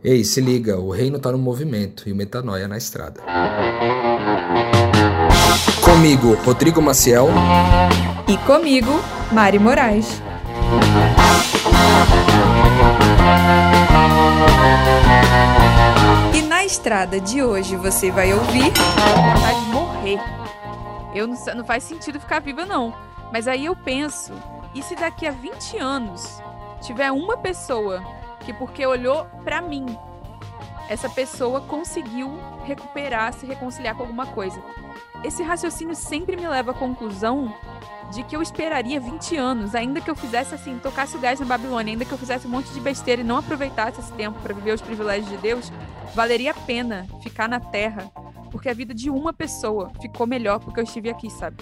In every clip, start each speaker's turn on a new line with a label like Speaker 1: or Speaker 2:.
Speaker 1: Ei, se liga, o reino tá no movimento e o metanoia na estrada. Comigo, Rodrigo Maciel.
Speaker 2: E comigo, Mari Moraes. E na estrada de hoje você vai ouvir.
Speaker 3: Vontade de morrer. Eu não, não faz sentido ficar viva, não. Mas aí eu penso, e se daqui a 20 anos tiver uma pessoa que porque olhou para mim, essa pessoa conseguiu recuperar, se reconciliar com alguma coisa. Esse raciocínio sempre me leva à conclusão de que eu esperaria 20 anos, ainda que eu fizesse assim, tocasse o gás na Babilônia, ainda que eu fizesse um monte de besteira e não aproveitasse esse tempo para viver os privilégios de Deus, valeria a pena ficar na Terra, porque a vida de uma pessoa ficou melhor porque eu estive aqui, sabe?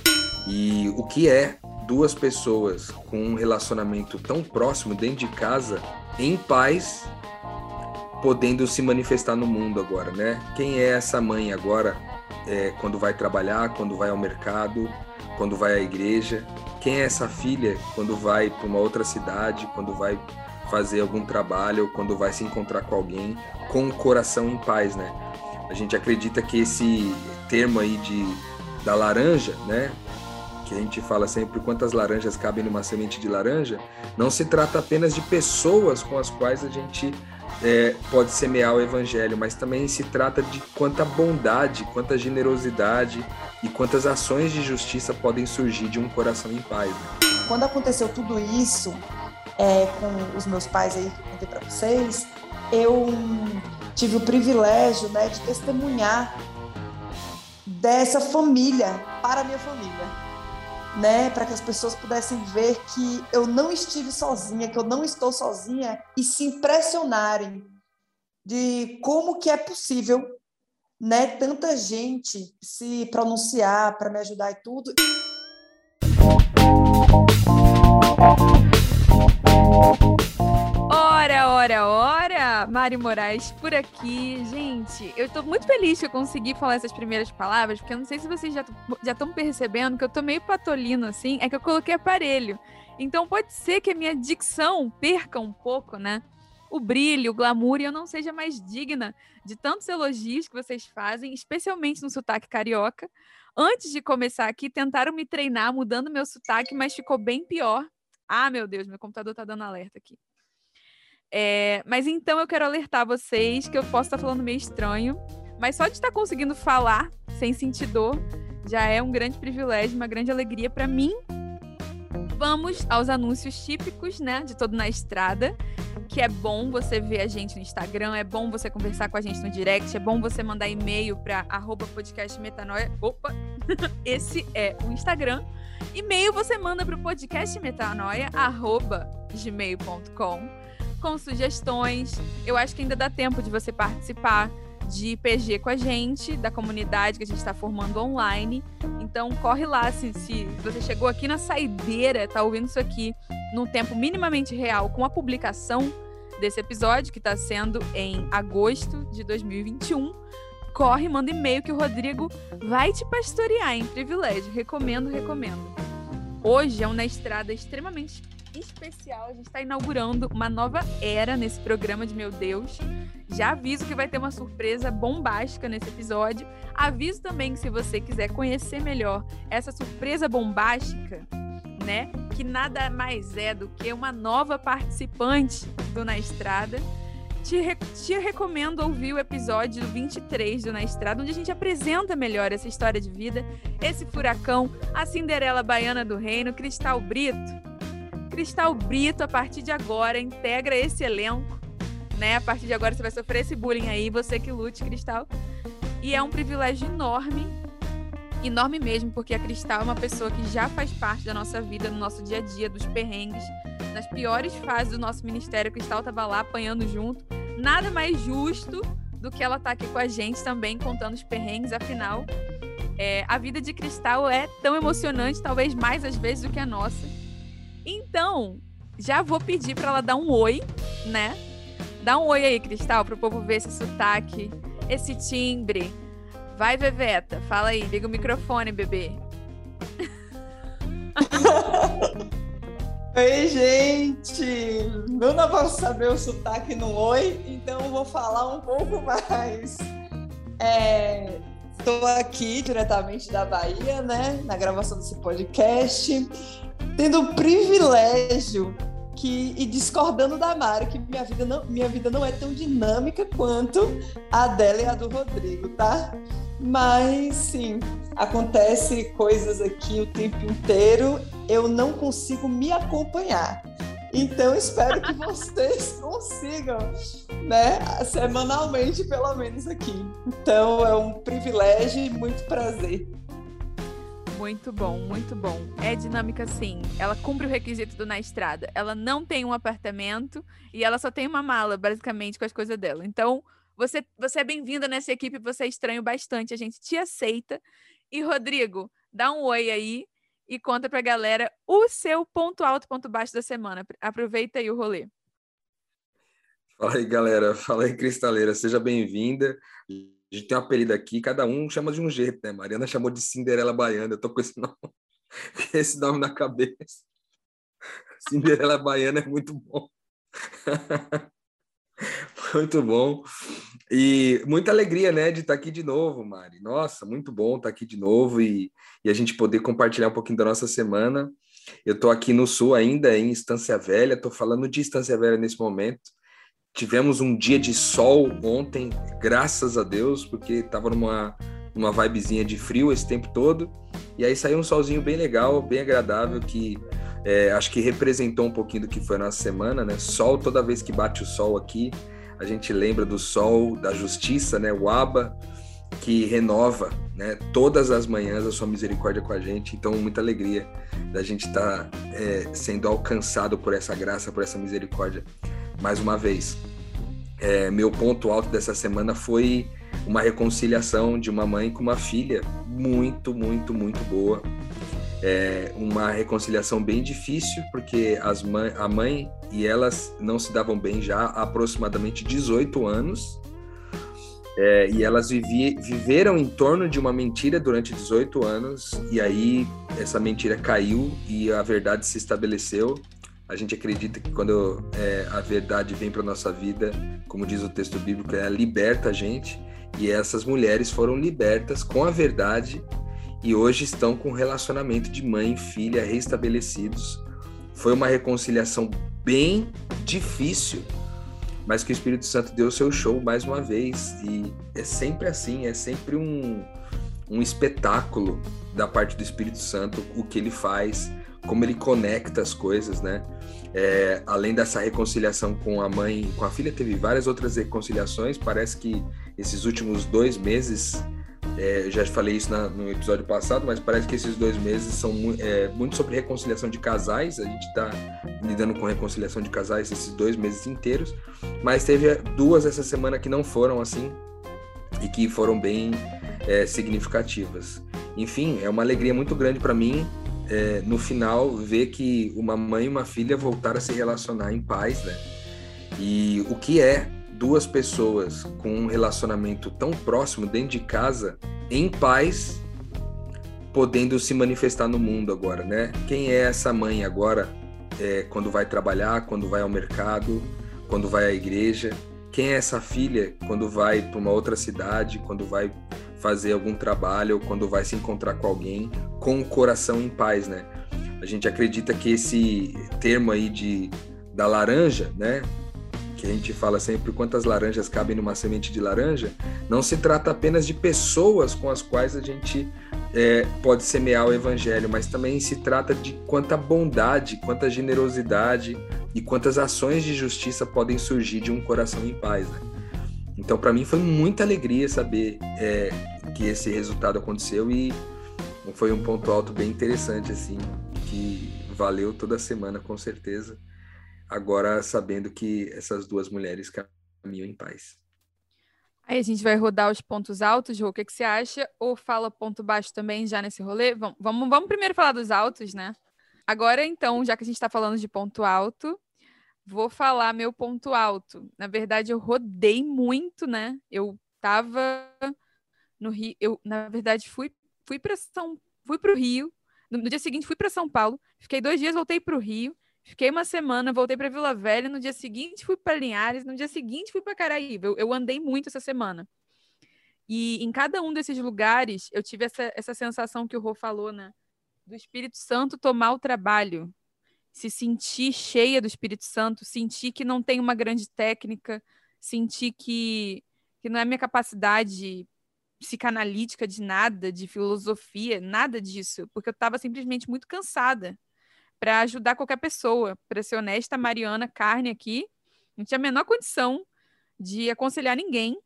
Speaker 1: E o que é duas pessoas com um relacionamento tão próximo dentro de casa, em paz, podendo se manifestar no mundo agora, né? Quem é essa mãe agora, é, quando vai trabalhar, quando vai ao mercado, quando vai à igreja? Quem é essa filha quando vai para uma outra cidade, quando vai fazer algum trabalho, quando vai se encontrar com alguém, com o coração em paz, né? A gente acredita que esse termo aí de da laranja, né? Que a gente fala sempre quantas laranjas cabem numa semente de laranja, não se trata apenas de pessoas com as quais a gente é, pode semear o evangelho, mas também se trata de quanta bondade, quanta generosidade e quantas ações de justiça podem surgir de um coração em paz. Né?
Speaker 4: Quando aconteceu tudo isso é, com os meus pais aí, que eu contei para vocês, eu tive o privilégio né, de testemunhar dessa família para a minha família né, para que as pessoas pudessem ver que eu não estive sozinha, que eu não estou sozinha e se impressionarem de como que é possível, né, tanta gente se pronunciar para me ajudar e tudo.
Speaker 3: Mari Moraes por aqui. Gente, eu tô muito feliz que eu consegui falar essas primeiras palavras, porque eu não sei se vocês já estão percebendo que eu tô meio patolino assim, é que eu coloquei aparelho. Então pode ser que a minha dicção perca um pouco, né? O brilho, o glamour, e eu não seja mais digna de tantos elogios que vocês fazem, especialmente no sotaque carioca. Antes de começar aqui, tentaram me treinar mudando meu sotaque, mas ficou bem pior. Ah, meu Deus, meu computador tá dando alerta aqui. É, mas então eu quero alertar vocês que eu posso estar falando meio estranho, mas só de estar conseguindo falar sem sentir dor já é um grande privilégio, uma grande alegria para mim. Vamos aos anúncios típicos, né, de todo na estrada, que é bom você ver a gente no Instagram, é bom você conversar com a gente no direct, é bom você mandar e-mail para @podcastmetanoia. Opa, esse é o Instagram. E-mail você manda para o podcastmetanoia@gmail.com com sugestões. Eu acho que ainda dá tempo de você participar de PG com a gente, da comunidade que a gente está formando online. Então corre lá, assim, se você chegou aqui na saideira, tá ouvindo isso aqui num tempo minimamente real com a publicação desse episódio, que está sendo em agosto de 2021. Corre, manda e-mail que o Rodrigo vai te pastorear em privilégio. Recomendo, recomendo. Hoje é uma estrada extremamente especial. A gente está inaugurando uma nova era nesse programa de Meu Deus. Já aviso que vai ter uma surpresa bombástica nesse episódio. Aviso também que se você quiser conhecer melhor essa surpresa bombástica, né? Que nada mais é do que uma nova participante do Na Estrada. Te, re te, recomendo ouvir o episódio 23 do Na Estrada, onde a gente apresenta melhor essa história de vida, esse furacão, a Cinderela Baiana do Reino, Cristal Brito. Cristal Brito, a partir de agora, integra esse elenco. Né? A partir de agora você vai sofrer esse bullying aí, você que lute, Cristal. E é um privilégio enorme, enorme mesmo, porque a Cristal é uma pessoa que já faz parte da nossa vida, no nosso dia a dia, dos perrengues, nas piores fases do nosso ministério. A Cristal estava lá apanhando junto. Nada mais justo do que ela tá aqui com a gente também, contando os perrengues, afinal. É, a vida de Cristal é tão emocionante, talvez mais às vezes do que a nossa. Então, já vou pedir para ela dar um oi, né? Dá um oi aí, Cristal, para o povo ver esse sotaque, esse timbre. Vai, Veveta, fala aí, liga o microfone, bebê.
Speaker 4: Oi, gente! Eu não vou saber o sotaque no oi, então vou falar um pouco mais. Estou é, aqui diretamente da Bahia, né? Na gravação desse podcast, tendo o privilégio que, e discordando da Mari, que minha vida, não, minha vida não é tão dinâmica quanto a dela e a do Rodrigo, tá? Mas sim, acontece coisas aqui o tempo inteiro, eu não consigo me acompanhar. Então espero que vocês consigam, né, semanalmente pelo menos aqui. Então é um privilégio e muito prazer.
Speaker 3: Muito bom, muito bom. É dinâmica sim. Ela cumpre o requisito do na estrada. Ela não tem um apartamento e ela só tem uma mala, basicamente, com as coisas dela. Então, você, você é bem-vinda nessa equipe, você é estranho bastante, a gente te aceita. E, Rodrigo, dá um oi aí e conta pra galera o seu ponto alto, ponto baixo da semana. Aproveita aí o rolê.
Speaker 1: Fala aí, galera. Fala aí, Cristaleira. Seja bem-vinda. A gente tem um apelido aqui, cada um chama de um jeito, né? Mariana chamou de Cinderela Baiana. Eu tô com esse nome, esse nome na cabeça. Cinderela Baiana é muito bom. Muito bom. E muita alegria, né, de estar aqui de novo, Mari. Nossa, muito bom estar aqui de novo e, e a gente poder compartilhar um pouquinho da nossa semana. Eu estou aqui no Sul ainda, em Estância Velha, estou falando de Estância Velha nesse momento. Tivemos um dia de sol ontem, graças a Deus, porque estava numa, numa vibezinha de frio esse tempo todo. E aí saiu um solzinho bem legal, bem agradável, que é, acho que representou um pouquinho do que foi a nossa semana, né? Sol, toda vez que bate o sol aqui, a gente lembra do sol da justiça, né? O Aba, que renova, né? Todas as manhãs a sua misericórdia com a gente. Então, muita alegria da gente estar tá, é, sendo alcançado por essa graça, por essa misericórdia, mais uma vez. É, meu ponto alto dessa semana foi uma reconciliação de uma mãe com uma filha muito, muito, muito boa é uma reconciliação bem difícil, porque as mãe, a mãe e elas não se davam bem já há aproximadamente 18 anos. É, e elas vivi, viveram em torno de uma mentira durante 18 anos, e aí essa mentira caiu e a verdade se estabeleceu. A gente acredita que quando é, a verdade vem para nossa vida, como diz o texto bíblico, ela liberta a gente, e essas mulheres foram libertas com a verdade e hoje estão com relacionamento de mãe e filha restabelecidos. Foi uma reconciliação bem difícil, mas que o Espírito Santo deu seu show mais uma vez. E é sempre assim, é sempre um, um espetáculo da parte do Espírito Santo o que ele faz, como ele conecta as coisas, né? É, além dessa reconciliação com a mãe e com a filha, teve várias outras reconciliações. Parece que esses últimos dois meses é, já falei isso na, no episódio passado, mas parece que esses dois meses são é, muito sobre reconciliação de casais. A gente está lidando com reconciliação de casais esses dois meses inteiros, mas teve duas essa semana que não foram assim e que foram bem é, significativas. Enfim, é uma alegria muito grande para mim é, no final ver que uma mãe e uma filha voltaram a se relacionar em paz, né? E o que é duas pessoas com um relacionamento tão próximo dentro de casa, em paz, podendo se manifestar no mundo agora, né? Quem é essa mãe agora, é, quando vai trabalhar, quando vai ao mercado, quando vai à igreja? Quem é essa filha quando vai para uma outra cidade, quando vai fazer algum trabalho, ou quando vai se encontrar com alguém, com o coração em paz, né? A gente acredita que esse termo aí de da laranja, né? que a gente fala sempre quantas laranjas cabem numa semente de laranja, não se trata apenas de pessoas com as quais a gente é, pode semear o evangelho, mas também se trata de quanta bondade, quanta generosidade e quantas ações de justiça podem surgir de um coração em paz. Né? Então, para mim, foi muita alegria saber é, que esse resultado aconteceu e foi um ponto alto bem interessante, assim, que valeu toda semana, com certeza agora sabendo que essas duas mulheres caminham em paz.
Speaker 3: Aí a gente vai rodar os pontos altos, Rô, o que, que você acha? Ou fala ponto baixo também já nesse rolê? Vamos, vamos, vamos primeiro falar dos altos, né? Agora, então, já que a gente está falando de ponto alto, vou falar meu ponto alto. Na verdade, eu rodei muito, né? Eu tava no Rio, eu, na verdade, fui, fui para São, fui para o Rio. No, no, dia seguinte, fui para São Paulo. Fiquei dois dias, voltei para o Rio Fiquei uma semana, voltei para Vila Velha, no dia seguinte fui para Linhares, no dia seguinte fui para Caraíba. Eu, eu, andei muito essa semana. E em cada um desses lugares, eu tive essa, essa sensação que o Rô falou, né? Do Espírito Santo tomar o trabalho, se sentir cheia do Espírito Santo, sentir que não tem uma grande técnica, sentir que, que não é minha capacidade psicanalítica de nada, de filosofia, nada disso, porque eu estava simplesmente muito cansada para ajudar qualquer pessoa. Para ser honesta, Mariana Carne aqui não tinha a menor condição de aconselhar ninguém.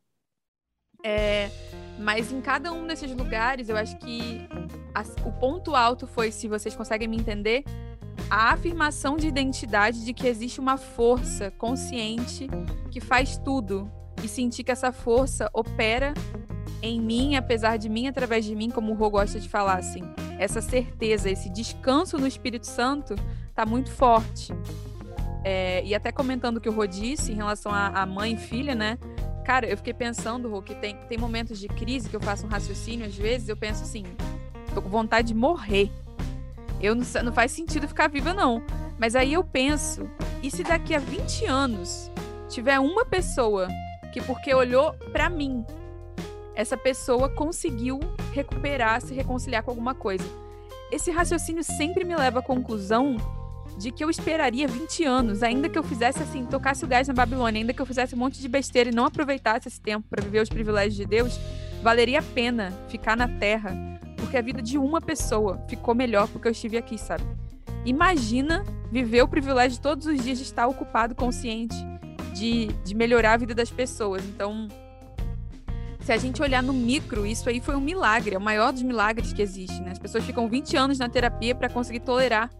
Speaker 3: É, mas em cada um desses lugares, eu acho que a, o ponto alto foi, se vocês conseguem me entender, a afirmação de identidade de que existe uma força consciente que faz tudo e sentir que essa força opera em mim, apesar de mim, através de mim, como o Rô gosta de falar assim. Essa certeza, esse descanso no Espírito Santo está muito forte. É, e até comentando o que o Rô disse em relação à mãe e filha, né? Cara, eu fiquei pensando, Rô, que tem, tem momentos de crise que eu faço um raciocínio, às vezes eu penso assim, tô com vontade de morrer. Eu não, não faz sentido ficar viva, não. Mas aí eu penso, e se daqui a 20 anos tiver uma pessoa que, porque olhou para mim, essa pessoa conseguiu recuperar, se reconciliar com alguma coisa. Esse raciocínio sempre me leva à conclusão de que eu esperaria 20 anos, ainda que eu fizesse assim, tocasse o gás na Babilônia, ainda que eu fizesse um monte de besteira e não aproveitasse esse tempo para viver os privilégios de Deus, valeria a pena ficar na terra, porque a vida de uma pessoa ficou melhor porque eu estive aqui, sabe? Imagina viver o privilégio de todos os dias de estar ocupado, consciente, de, de melhorar a vida das pessoas. Então, se a gente olhar no micro, isso aí foi um milagre, é o maior dos milagres que existe, né? As pessoas ficam 20 anos na terapia para conseguir tolerar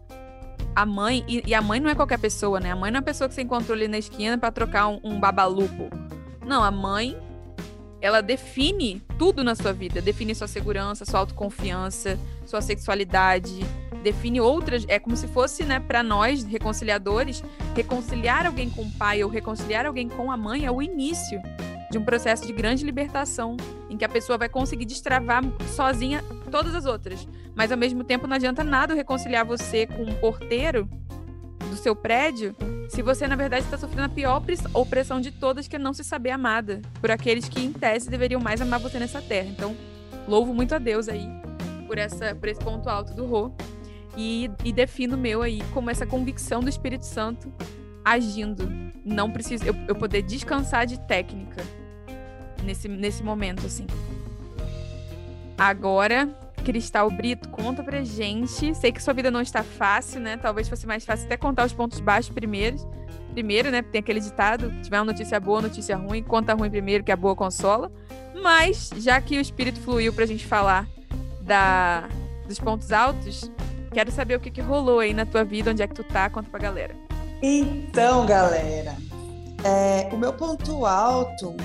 Speaker 3: a mãe, e, e, a mãe não é qualquer pessoa, né? A mãe não é a pessoa que você encontrou ali na esquina para trocar um, um babalupo. Não, a mãe, ela define tudo na sua vida. Define sua segurança, sua autoconfiança, sua sexualidade, define outras. É como se fosse, né, para nós, reconciliadores, reconciliar alguém com o pai ou reconciliar alguém com a mãe é o início de um processo de grande libertação, em que a pessoa vai conseguir destravar sozinha todas as outras. Mas ao mesmo tempo não adianta nada reconciliar você com um porteiro do seu prédio se você, na verdade, está sofrendo a pior opressão de todas, que é não se saber amada por aqueles que, em tese, deveriam mais amar você nessa terra. Então, louvo muito a Deus aí por, essa, por esse ponto alto do Rô. E, e defino o meu aí como essa convicção do Espírito Santo agindo. Não preciso eu, eu poder descansar de técnica nesse, nesse momento, assim. Agora, Cristal Brito, conta pra gente. Sei que sua vida não está fácil, né? Talvez fosse mais fácil até contar os pontos baixos primeiro. Primeiro, né? Tem aquele ditado: tiver uma notícia boa, notícia ruim, conta ruim primeiro, que a boa consola. Mas, já que o espírito fluiu pra gente falar da, dos pontos altos, quero saber o que, que rolou aí na tua vida, onde é que tu tá, conta pra galera.
Speaker 4: Então, galera, é, o meu ponto alto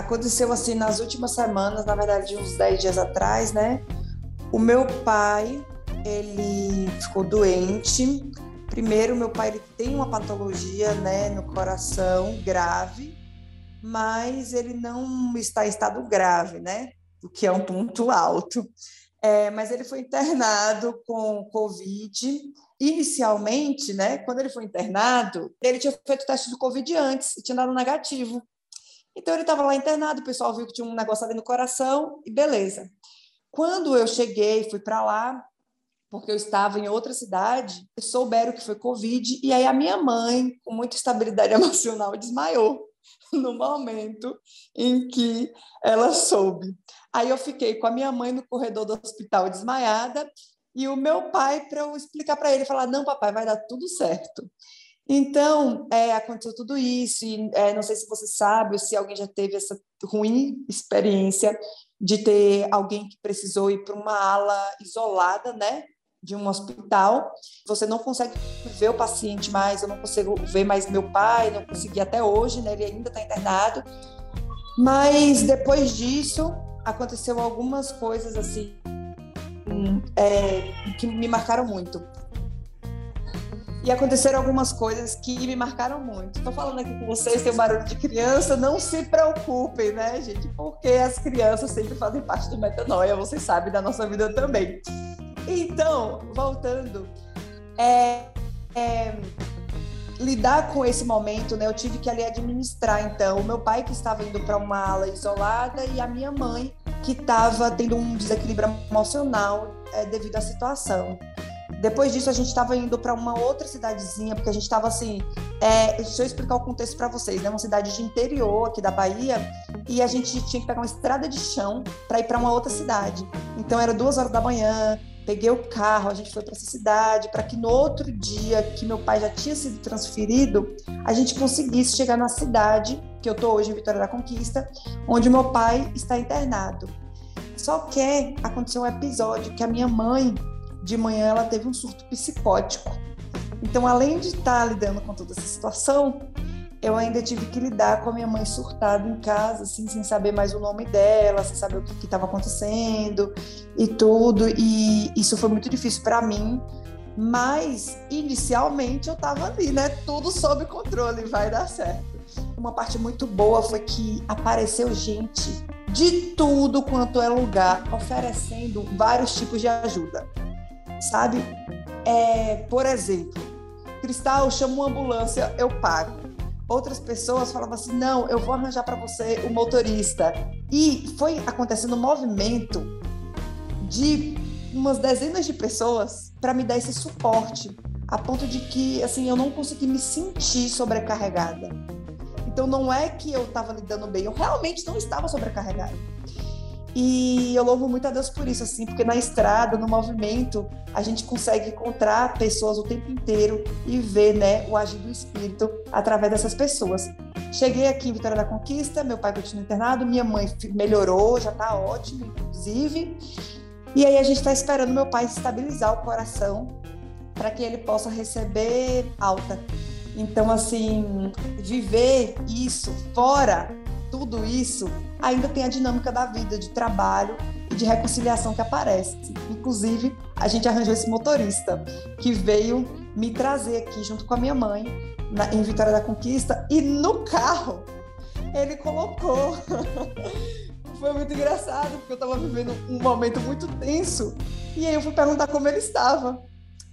Speaker 4: aconteceu assim nas últimas semanas, na verdade, uns 10 dias atrás, né? O meu pai, ele ficou doente. Primeiro, meu pai ele tem uma patologia, né, no coração grave, mas ele não está em estado grave, né? O que é um ponto alto. É, mas ele foi internado com Covid. Inicialmente, né, quando ele foi internado, ele tinha feito o teste do Covid antes e tinha dado negativo. Então ele estava lá internado, o pessoal viu que tinha um negócio ali no coração e beleza. Quando eu cheguei, fui para lá, porque eu estava em outra cidade, souberam que foi Covid, e aí a minha mãe, com muita estabilidade emocional, desmaiou no momento em que ela soube. Aí eu fiquei com a minha mãe no corredor do hospital desmaiada, e o meu pai para eu explicar para ele, falar: não, papai, vai dar tudo certo. Então, é, aconteceu tudo isso, e é, não sei se você sabe ou se alguém já teve essa ruim experiência de ter alguém que precisou ir para uma ala isolada, né, de um hospital. Você não consegue ver o paciente mais, eu não consigo ver mais meu pai, não consegui até hoje, né, ele ainda está internado. Mas depois disso, aconteceu algumas coisas assim é, que me marcaram muito. E aconteceram algumas coisas que me marcaram muito. Estou falando aqui com vocês, tem um barulho de criança, não se preocupem, né, gente? Porque as crianças sempre fazem parte do metanoia, vocês sabem da nossa vida também. Então, voltando, é, é, lidar com esse momento, né? Eu tive que ali administrar, então, o meu pai que estava indo para uma ala isolada e a minha mãe que estava tendo um desequilíbrio emocional é, devido à situação. Depois disso, a gente estava indo para uma outra cidadezinha, porque a gente estava assim. É, deixa eu explicar o contexto para vocês, né? Uma cidade de interior aqui da Bahia, e a gente tinha que pegar uma estrada de chão para ir para uma outra cidade. Então, era duas horas da manhã, peguei o carro, a gente foi para essa cidade, para que no outro dia que meu pai já tinha sido transferido, a gente conseguisse chegar na cidade que eu tô hoje em Vitória da Conquista, onde meu pai está internado. Só que aconteceu um episódio que a minha mãe de manhã ela teve um surto psicótico. Então, além de estar lidando com toda essa situação, eu ainda tive que lidar com a minha mãe surtada em casa, assim, sem saber mais o nome dela, sem saber o que estava acontecendo e tudo. E isso foi muito difícil para mim. Mas inicialmente eu estava ali, né? Tudo sob controle, vai dar certo. Uma parte muito boa foi que apareceu gente de tudo quanto é lugar oferecendo vários tipos de ajuda sabe? É, por exemplo, Cristal, chama uma ambulância, eu pago. Outras pessoas falavam assim: não, eu vou arranjar para você o motorista. E foi acontecendo um movimento de umas dezenas de pessoas para me dar esse suporte, a ponto de que assim eu não consegui me sentir sobrecarregada. Então não é que eu estava lidando bem, eu realmente não estava sobrecarregada. E eu louvo muito a Deus por isso, assim, porque na estrada, no movimento, a gente consegue encontrar pessoas o tempo inteiro e ver, né, o agir do Espírito através dessas pessoas. Cheguei aqui em Vitória da Conquista, meu pai continua internado, minha mãe melhorou, já está ótimo, inclusive. E aí a gente está esperando meu pai estabilizar o coração para que ele possa receber alta. Então, assim, viver isso fora tudo isso, ainda tem a dinâmica da vida, de trabalho e de reconciliação que aparece. Inclusive, a gente arranjou esse motorista que veio me trazer aqui junto com a minha mãe na, em Vitória da Conquista e no carro ele colocou. Foi muito engraçado, porque eu estava vivendo um momento muito tenso. E aí eu fui perguntar como ele estava.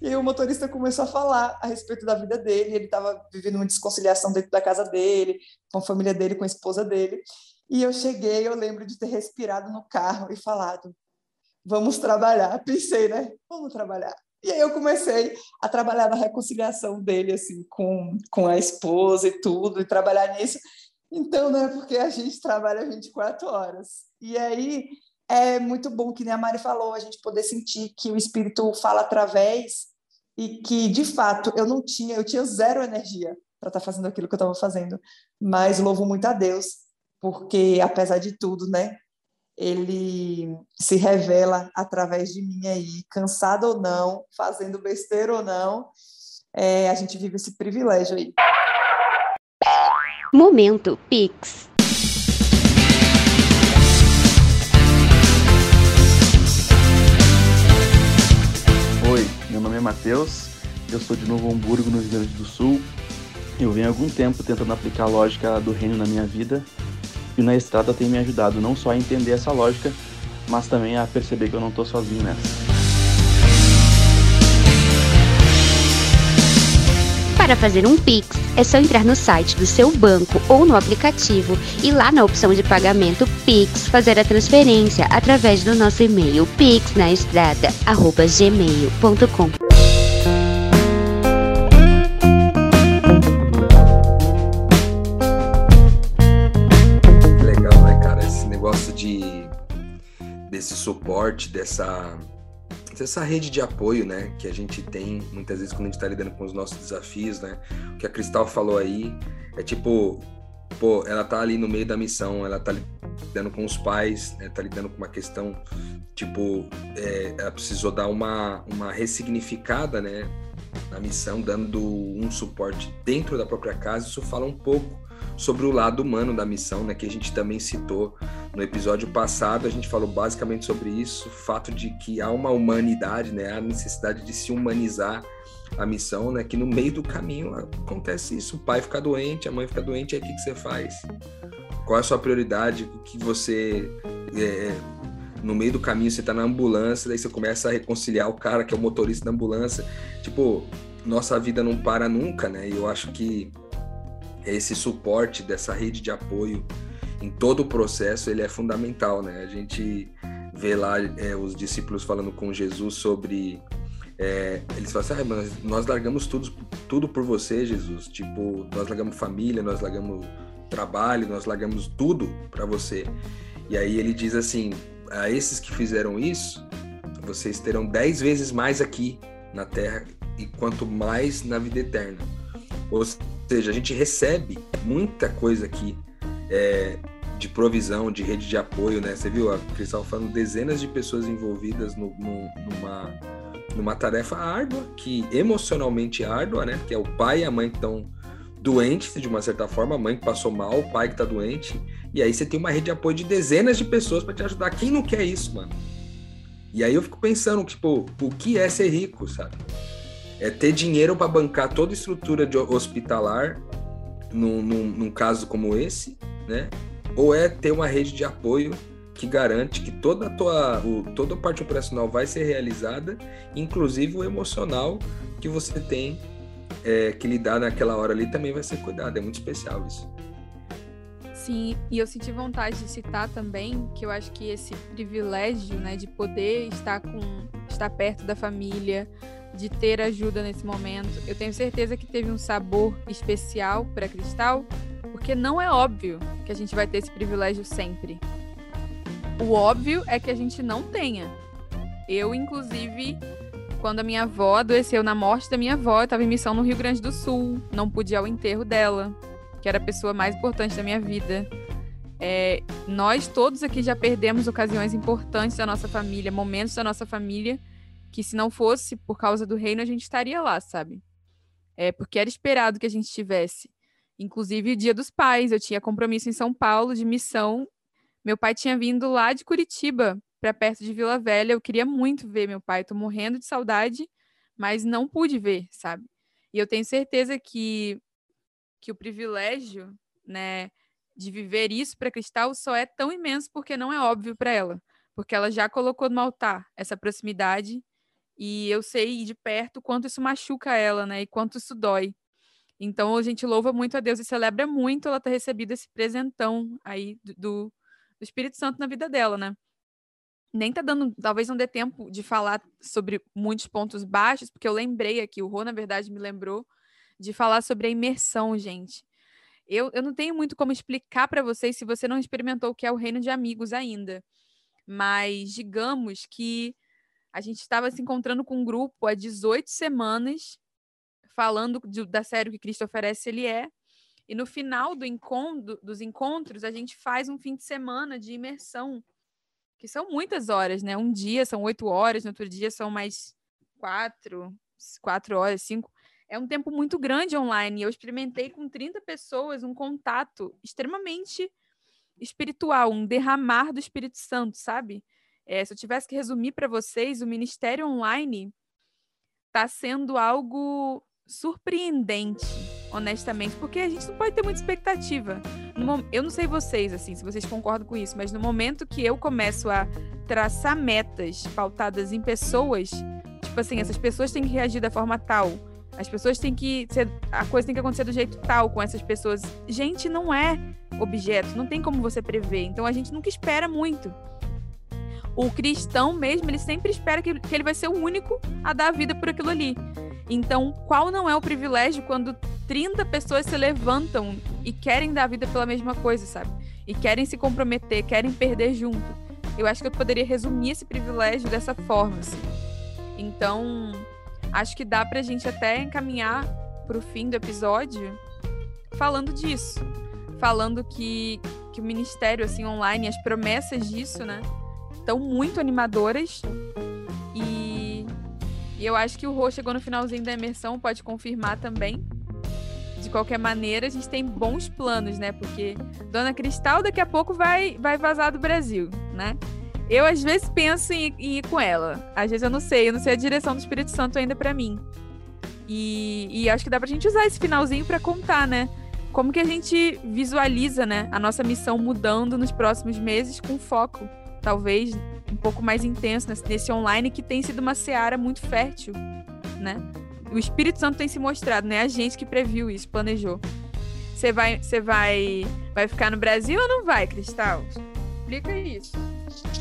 Speaker 4: E o motorista começou a falar a respeito da vida dele, ele estava vivendo uma desconciliação dentro da casa dele, com a família dele, com a esposa dele. E eu cheguei, eu lembro de ter respirado no carro e falado: "Vamos trabalhar". Pensei, né? Vamos trabalhar. E aí eu comecei a trabalhar na reconciliação dele assim com com a esposa e tudo, e trabalhar nisso. Então, não é porque a gente trabalha 24 horas. E aí é muito bom que nem a Mari falou, a gente poder sentir que o Espírito fala através e que, de fato, eu não tinha, eu tinha zero energia para estar tá fazendo aquilo que eu estava fazendo, mas louvo muito a Deus, porque, apesar de tudo, né, ele se revela através de mim aí, cansado ou não, fazendo besteira ou não, é, a gente vive esse privilégio aí.
Speaker 5: Momento Pix.
Speaker 6: Meu nome é Matheus, eu sou de Novo Hamburgo, no Rio Grande do Sul. Eu venho há algum tempo tentando aplicar a lógica do reino na minha vida e na estrada tem me ajudado não só a entender essa lógica, mas também a perceber que eu não estou sozinho nessa.
Speaker 5: Para fazer um Pix, é só entrar no site do seu banco ou no aplicativo e lá na opção de pagamento Pix fazer a transferência através do nosso e-mail pixnaestrada@gmail.com.
Speaker 1: Legal, né, cara? Esse negócio de desse suporte, dessa essa rede de apoio, né, que a gente tem muitas vezes quando a gente está lidando com os nossos desafios, né? O que a Cristal falou aí é tipo, pô, ela tá ali no meio da missão, ela tá lidando com os pais, né, tá lidando com uma questão, tipo, é, ela precisou dar uma, uma ressignificada, né, na missão, dando um suporte dentro da própria casa. Isso fala um pouco sobre o lado humano da missão, né, que a gente também citou no episódio passado. A gente falou basicamente sobre isso, o fato de que há uma humanidade, né, a necessidade de se humanizar a missão, né, que no meio do caminho acontece isso. O pai fica doente, a mãe fica doente, aí o que, que você faz? Qual é a sua prioridade? O que você é, no meio do caminho você está na ambulância, daí você começa a reconciliar o cara que é o motorista da ambulância. Tipo, nossa vida não para nunca, né? E eu acho que esse suporte dessa rede de apoio em todo o processo ele é fundamental, né? A gente vê lá é, os discípulos falando com Jesus sobre é, eles falam assim, ah, nós largamos tudo, tudo por você, Jesus. Tipo, nós largamos família, nós largamos trabalho, nós largamos tudo para você. E aí ele diz assim: a esses que fizeram isso, vocês terão dez vezes mais aqui na terra e quanto mais na vida eterna. Ou seja, a gente recebe muita coisa aqui é, de provisão, de rede de apoio, né? Você viu a Cristal falando dezenas de pessoas envolvidas no, no, numa, numa tarefa árdua, que emocionalmente árdua, né? Que é o pai e a mãe que estão doentes, de uma certa forma, a mãe que passou mal, o pai que está doente, e aí você tem uma rede de apoio de dezenas de pessoas para te ajudar. Quem não quer isso, mano? E aí eu fico pensando, tipo, o que é ser rico, sabe? É ter dinheiro para bancar toda a estrutura de hospitalar, num, num, num caso como esse, né? Ou é ter uma rede de apoio que garante que toda a tua, o, toda a parte operacional vai ser realizada, inclusive o emocional que você tem é, que lidar naquela hora ali também vai ser cuidado. É muito especial isso.
Speaker 3: Sim, e eu senti vontade de citar também que eu acho que esse privilégio, né, de poder estar com, estar perto da família, de ter ajuda nesse momento, eu tenho certeza que teve um sabor especial para Cristal, porque não é óbvio que a gente vai ter esse privilégio sempre. O óbvio é que a gente não tenha. Eu, inclusive, quando a minha avó adoeceu na morte da minha avó, eu estava em missão no Rio Grande do Sul, não pude ir ao enterro dela, que era a pessoa mais importante da minha vida. É, nós todos aqui já perdemos ocasiões importantes da nossa família, momentos da nossa família, que se não fosse por causa do reino, a gente estaria lá, sabe? É, porque era esperado que a gente estivesse. Inclusive, o Dia dos Pais, eu tinha compromisso em São Paulo de missão. Meu pai tinha vindo lá de Curitiba para perto de Vila Velha. Eu queria muito ver meu pai, tô morrendo de saudade, mas não pude ver, sabe? E eu tenho certeza que que o privilégio, né, de viver isso para Cristal só é tão imenso porque não é óbvio para ela, porque ela já colocou no altar essa proximidade e eu sei de perto quanto isso machuca ela, né, e quanto isso dói. Então a gente louva muito a Deus e celebra muito ela ter recebido esse presentão aí do, do Espírito Santo na vida dela, né? Nem tá dando, talvez não dê tempo de falar sobre muitos pontos baixos, porque eu lembrei aqui, o Rô, na verdade, me lembrou de falar sobre a imersão, gente. Eu, eu não tenho muito como explicar para vocês se você não experimentou o que é o reino de amigos ainda. Mas digamos que a gente estava se encontrando com um grupo há 18 semanas falando de, da série que Cristo oferece, ele é. E no final do encontro, dos encontros, a gente faz um fim de semana de imersão, que são muitas horas, né? Um dia são oito horas, no outro dia são mais quatro, quatro horas, cinco. É um tempo muito grande online. Eu experimentei com 30 pessoas um contato extremamente espiritual, um derramar do Espírito Santo, sabe? É, se eu tivesse que resumir para vocês, o ministério online está sendo algo surpreendente, honestamente, porque a gente não pode ter muita expectativa. eu não sei vocês, assim, se vocês concordam com isso, mas no momento que eu começo a traçar metas pautadas em pessoas, tipo assim, essas pessoas têm que reagir da forma tal, as pessoas têm que ser, a coisa tem que acontecer do jeito tal com essas pessoas. Gente, não é objeto, não tem como você prever. Então a gente nunca espera muito. O cristão mesmo, ele sempre espera que, que ele vai ser o único a dar a vida por aquilo ali. Então, qual não é o privilégio quando 30 pessoas se levantam e querem dar vida pela mesma coisa, sabe? E querem se comprometer, querem perder junto. Eu acho que eu poderia resumir esse privilégio dessa forma, assim. Então, acho que dá pra gente até encaminhar pro fim do episódio falando disso. Falando que, que o ministério, assim, online, as promessas disso, né? Estão muito animadoras e eu acho que o Rô chegou no finalzinho da imersão, pode confirmar também. De qualquer maneira, a gente tem bons planos, né? Porque Dona Cristal daqui a pouco vai, vai vazar do Brasil, né? Eu às vezes penso em, em ir com ela. Às vezes eu não sei, eu não sei a direção do Espírito Santo ainda para mim. E, e acho que dá pra gente usar esse finalzinho para contar, né? Como que a gente visualiza, né, a nossa missão mudando nos próximos meses com foco, talvez um pouco mais intenso nesse online, que tem sido uma seara muito fértil, né? o Espírito Santo tem se mostrado, né? A gente que previu isso, planejou. Você vai, você vai, vai ficar no Brasil ou não vai, Cristal? Explica isso.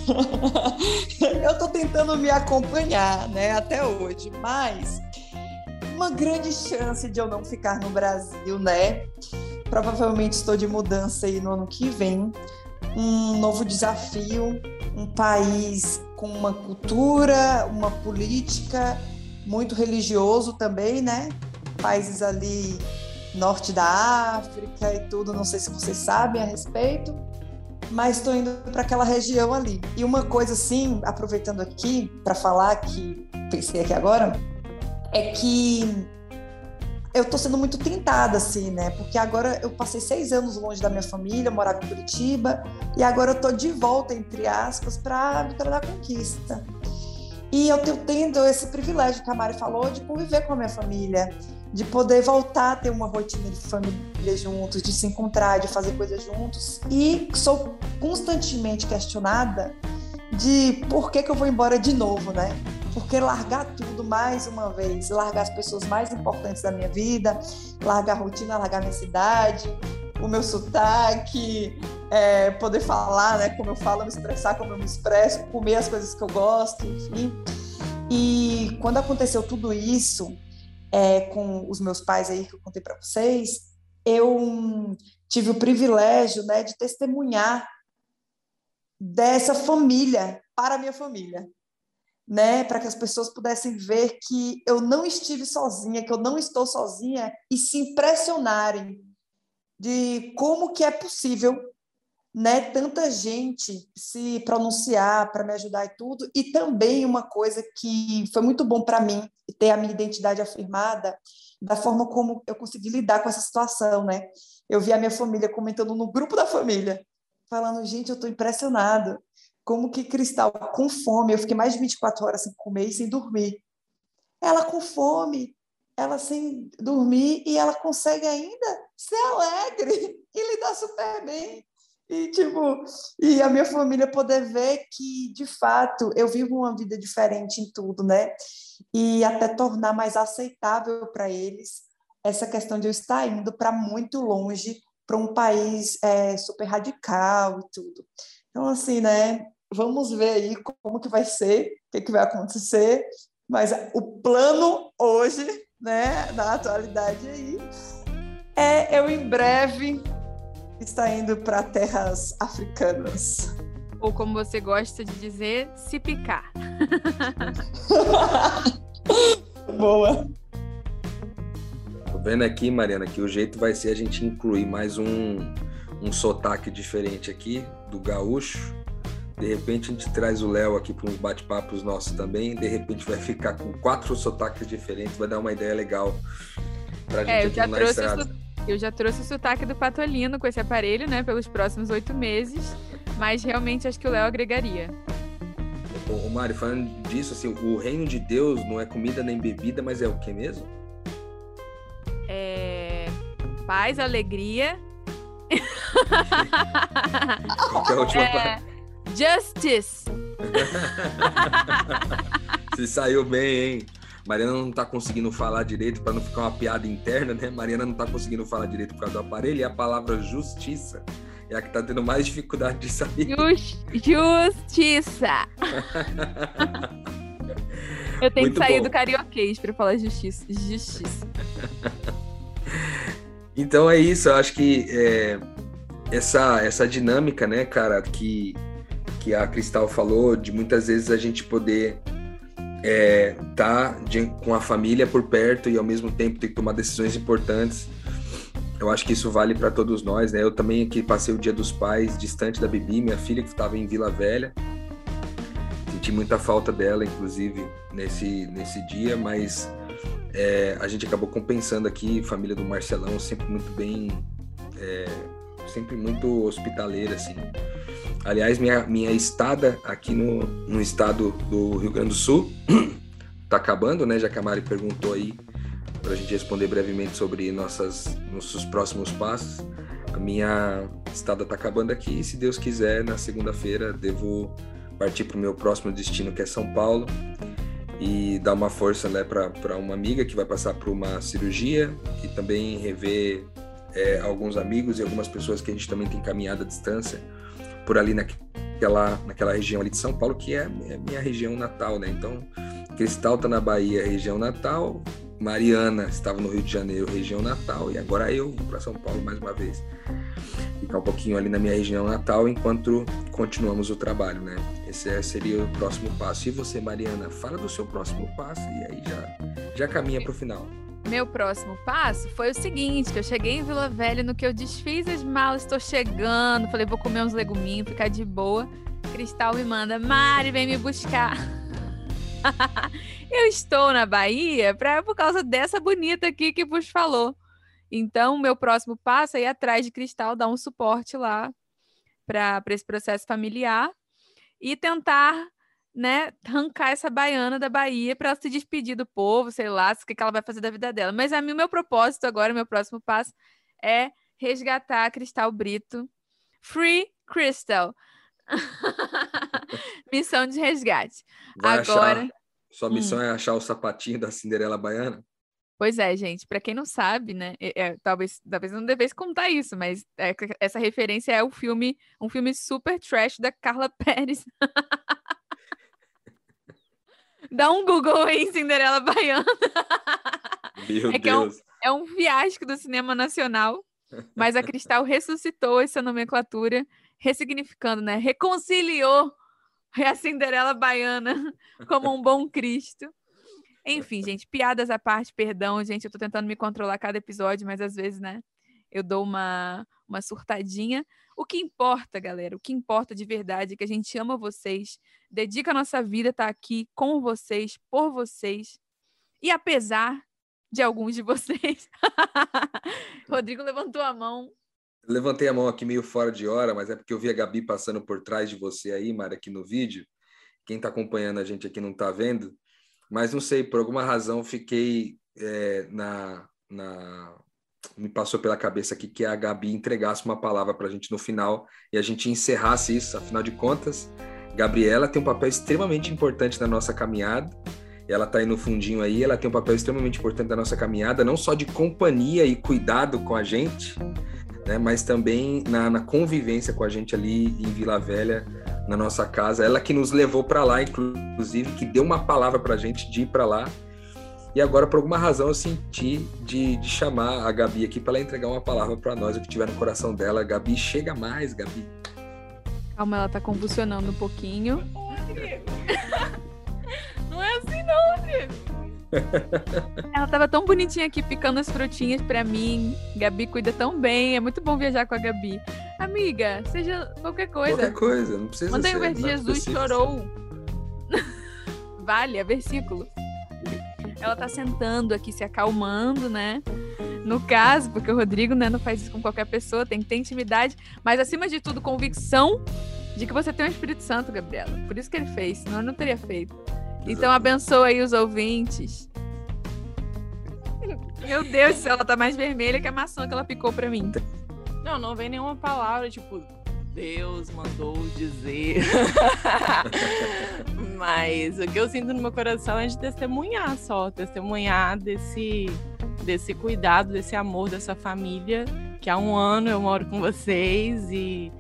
Speaker 4: eu tô tentando me acompanhar, né, até hoje, mas uma grande chance de eu não ficar no Brasil, né? Provavelmente estou de mudança aí no ano que vem. Um novo desafio, um país com uma cultura, uma política muito religioso também, né? Países ali norte da África e tudo, não sei se vocês sabem a respeito, mas estou indo para aquela região ali. E uma coisa assim, aproveitando aqui para falar que pensei aqui agora, é que eu estou sendo muito tentada, assim, né? Porque agora eu passei seis anos longe da minha família, morava em Curitiba, e agora eu estou de volta, entre aspas, para Vitória da Conquista. E eu tenho tendo esse privilégio que a Mari falou de conviver com a minha família, de poder voltar a ter uma rotina de família juntos, de se encontrar, de fazer coisas juntos. E sou constantemente questionada de por que, que eu vou embora de novo, né? Porque largar tudo mais uma vez, largar as pessoas mais importantes da minha vida, largar a rotina, largar a minha cidade, o meu sotaque, é, poder falar, né? Como eu falo, me expressar como eu me expresso, comer as coisas que eu gosto, enfim. E quando aconteceu tudo isso, é, com os meus pais aí que eu contei para vocês, eu tive o privilégio né, de testemunhar dessa família para a minha família, né, para que as pessoas pudessem ver que eu não estive sozinha, que eu não estou sozinha e se impressionarem de como que é possível né, tanta gente se pronunciar para me ajudar e tudo, e também uma coisa que foi muito bom para mim ter a minha identidade afirmada da forma como eu consegui lidar com essa situação, né? Eu vi a minha família comentando no grupo da família, falando, gente, eu estou impressionado, como que Cristal com fome, eu fiquei mais de 24 horas sem comer e sem dormir. Ela com fome, ela sem dormir e ela consegue ainda ser alegre e lidar super bem e, tipo, e a minha família poder ver que, de fato, eu vivo uma vida diferente em tudo, né? E até tornar mais aceitável para eles essa questão de eu estar indo para muito longe, para um país é, super radical e tudo. Então, assim, né? Vamos ver aí como que vai ser, o que, que vai acontecer. Mas o plano hoje, né, na atualidade aí, é eu em breve está indo para terras africanas.
Speaker 3: Ou como você gosta de dizer, se picar.
Speaker 4: Boa.
Speaker 1: Tô vendo aqui, Mariana, que o jeito vai ser a gente incluir mais um, um sotaque diferente aqui, do gaúcho. De repente a gente traz o Léo aqui para uns bate-papos nossos também. De repente vai ficar com quatro sotaques diferentes, vai dar uma ideia legal pra gente
Speaker 3: é, eu já
Speaker 1: na
Speaker 3: trouxe. Eu já trouxe o sotaque do Patolino com esse aparelho, né, pelos próximos oito meses, mas realmente acho que o Léo agregaria.
Speaker 1: Ô, Mário, falando disso, assim, o reino de Deus não é comida nem bebida, mas é o que mesmo?
Speaker 3: É... Paz, alegria.
Speaker 1: Qual é a última
Speaker 3: É,
Speaker 1: parte?
Speaker 3: Justice.
Speaker 1: Você saiu bem, hein? Mariana não tá conseguindo falar direito para não ficar uma piada interna, né? Mariana não tá conseguindo falar direito por causa do aparelho e a palavra justiça é a que tá tendo mais dificuldade de sair.
Speaker 3: Jus- Justiça. Eu tenho
Speaker 1: Muito
Speaker 3: que sair
Speaker 1: bom.
Speaker 3: do carioquês pra falar justiça. Justiça.
Speaker 1: Então é isso, eu acho que é, essa, essa dinâmica, né, cara, que, que a Cristal falou, de muitas vezes a gente poder é, tá de- com a família por perto e ao mesmo tempo ter que tomar decisões importantes. Eu acho que isso vale para todos nós, né? Eu também aqui passei o Dia dos Pais distante da Bibi, minha filha que estava em Vila Velha. Senti muita falta dela, inclusive, nesse, nesse dia, mas é, a gente acabou compensando aqui, família do Marcelão, sempre muito bem, é, sempre muito hospitaleira, assim. Aliás, minha, minha estada aqui no, no estado do Rio Grande do Sul tá acabando, né? Já que a Mari perguntou aí para a gente responder brevemente sobre nossas, nossos próximos passos. A minha estada tá acabando aqui e, se Deus quiser, na segunda-feira devo partir para o meu próximo destino, que é São Paulo. e dar uma força né, para uma amiga que vai passar por uma cirurgia e também rever é, alguns amigos e algumas pessoas que a gente também tem caminhado à distância por ali naquela, naquela região ali de São Paulo, que é, é minha região natal, né? Então, Cristal tá na Bahia, região natal, Mariana estava no Rio de Janeiro, região natal, e agora eu vou para São Paulo mais uma vez. Ficar um pouquinho ali na minha região natal enquanto continuamos o trabalho, né? Esse é, seria o próximo passo. E você, Mariana, fala do seu próximo passo e aí já, já caminha para o final.
Speaker 3: Meu próximo passo foi o seguinte, eu cheguei em Vila Velha, no que eu desfiz as malas, estou chegando, falei, vou comer uns leguminhos, ficar de boa. Cristal me manda, Mari, vem me buscar. eu estou na Bahia pra, por causa dessa bonita aqui que vos falou. Então, meu próximo passo é ir atrás de Cristal, dar um suporte lá para esse processo familiar e tentar né, arrancar essa baiana da Bahia para ela se despedir do povo, sei lá, o que, ela vai fazer da vida dela. Mas a mim, o meu propósito agora, meu próximo passo é resgatar a Cristal Brito. Free Crystal. missão de resgate.
Speaker 1: Vai agora. Achar... Sua missão hum. é achar o sapatinho da Cinderela Baiana?
Speaker 3: Pois é, gente. Para quem não sabe, né? É, é, talvez, talvez não devesse contar isso, mas é, essa referência é o filme, um filme super trash da Carla Pérez. Dá um Google aí, Cinderela Baiana.
Speaker 1: Meu
Speaker 3: é
Speaker 1: Deus. É
Speaker 3: um, é um fiasco do cinema nacional, mas a Cristal ressuscitou essa nomenclatura, ressignificando, né? Reconciliou a Cinderela Baiana como um bom Cristo. Enfim, gente, piadas à parte, perdão, gente, eu tô tentando me controlar cada episódio, mas às vezes, né, eu dou uma, uma surtadinha. O que importa, galera, o que importa de verdade é que a gente ama vocês, dedica a nossa vida a estar aqui com vocês, por vocês. E apesar de alguns de vocês. Rodrigo levantou a mão.
Speaker 1: Levantei a mão aqui meio fora de hora, mas é porque eu vi a Gabi passando por trás de você aí, Mara, aqui no vídeo. Quem está acompanhando a gente aqui não está vendo, mas não sei, por alguma razão fiquei é, na, na me passou pela cabeça aqui que a Gabi entregasse uma palavra para a gente no final e a gente encerrasse isso. Afinal de contas, Gabriela tem um papel extremamente importante na nossa caminhada. Ela está aí no fundinho aí, ela tem um papel extremamente importante na nossa caminhada, não só de companhia e cuidado com a gente, né, mas também na, na convivência com a gente ali em Vila Velha, na nossa casa. Ela que nos levou para lá, inclusive, que deu uma palavra para a gente de ir para lá e agora, por alguma razão, eu senti de, de chamar a Gabi aqui para ela entregar uma palavra para nós, o que tiver no coração dela. Gabi, chega mais, Gabi.
Speaker 3: Calma, ela tá convulsionando um pouquinho. Não é assim, não, Rodrigo. Ela tava tão bonitinha aqui picando as frutinhas para mim. Gabi cuida tão bem. É muito bom viajar com a Gabi. Amiga, seja qualquer coisa.
Speaker 1: Qualquer coisa, não precisa
Speaker 3: Manda
Speaker 1: ser.
Speaker 3: Manda Jesus chorou. vale, é versículo. Ela tá sentando aqui, se acalmando, né? No caso, porque o Rodrigo né, não faz isso com qualquer pessoa, tem que ter intimidade, mas acima de tudo, convicção de que você tem o um Espírito Santo, Gabriela. Por isso que ele fez, senão ele não teria feito. Então abençoa aí os ouvintes. Meu Deus do céu, ela tá mais vermelha que a maçã que ela picou pra mim.
Speaker 7: Não, não vem nenhuma palavra, tipo, Deus mandou dizer. Mas o que eu sinto no meu coração é de testemunhar só, testemunhar desse, desse cuidado, desse amor dessa família, que há um ano eu moro com vocês e,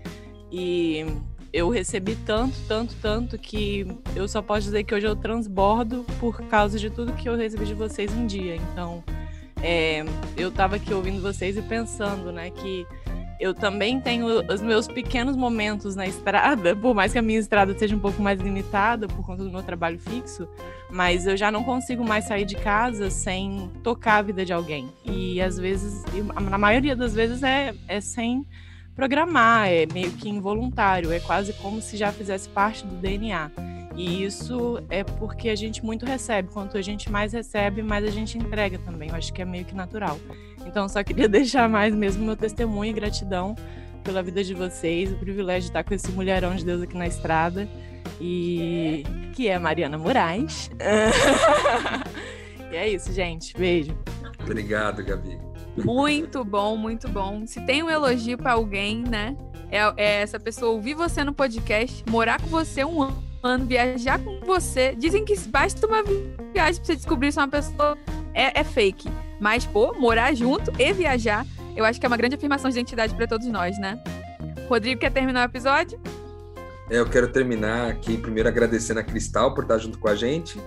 Speaker 7: e eu recebi tanto, tanto, tanto que eu só posso dizer que hoje eu transbordo por causa de tudo que eu recebi de vocês um dia. Então, é, eu estava aqui ouvindo vocês e pensando, né, que eu também tenho os meus pequenos momentos na estrada, por mais que a minha estrada seja um pouco mais limitada por conta do meu trabalho fixo, mas eu já não consigo mais sair de casa sem tocar a vida de alguém. E às vezes, na maioria das vezes, é, é sem programar, é meio que involuntário, é quase como se já fizesse parte do DNA. E isso é porque a gente muito recebe. Quanto a gente mais recebe, mais a gente entrega também. Eu acho que é meio que natural. Então, só queria deixar mais mesmo meu testemunho e gratidão pela vida de vocês, o privilégio de estar com esse mulherão de Deus aqui na estrada. E que é Mariana Moraes. e é isso, gente. Beijo.
Speaker 1: Obrigado, Gabi.
Speaker 3: Muito bom, muito bom. Se tem um elogio para alguém, né? É, é essa pessoa ouvir você no podcast, morar com você um ano, viajar com você. Dizem que basta uma viagem pra você descobrir se uma pessoa é, é fake. Mas, pô, morar junto e viajar, eu acho que é uma grande afirmação de identidade para todos nós, né? Rodrigo, quer terminar o episódio?
Speaker 1: É, eu quero terminar aqui primeiro agradecendo a Cristal por estar junto com a gente,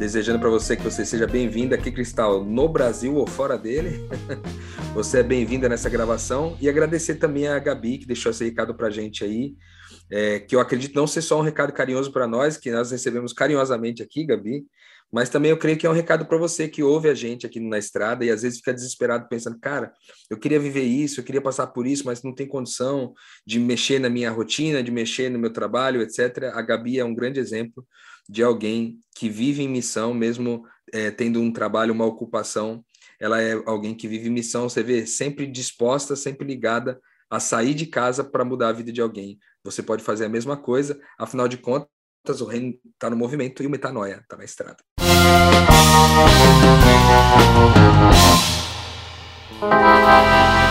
Speaker 1: desejando para você que você seja bem-vinda aqui, Cristal, no Brasil ou fora dele. você é bem-vinda nessa gravação e agradecer também a Gabi que deixou esse recado para a gente aí, é, que eu acredito não ser só um recado carinhoso para nós, que nós recebemos carinhosamente aqui, Gabi, mas também eu creio que é um recado para você que ouve a gente aqui na estrada e às vezes fica desesperado pensando, cara, eu queria viver isso, eu queria passar por isso, mas não tem condição de mexer na minha rotina, de mexer no meu trabalho, etc. A Gabi é um grande exemplo de alguém que vive em missão, mesmo é, tendo um trabalho, uma ocupação. Ela é alguém que vive missão, você vê, sempre disposta, sempre ligada a sair de casa para mudar a vida de alguém. Você pode fazer a mesma coisa, afinal de contas, o reino está no movimento e o metanoia está na estrada. Música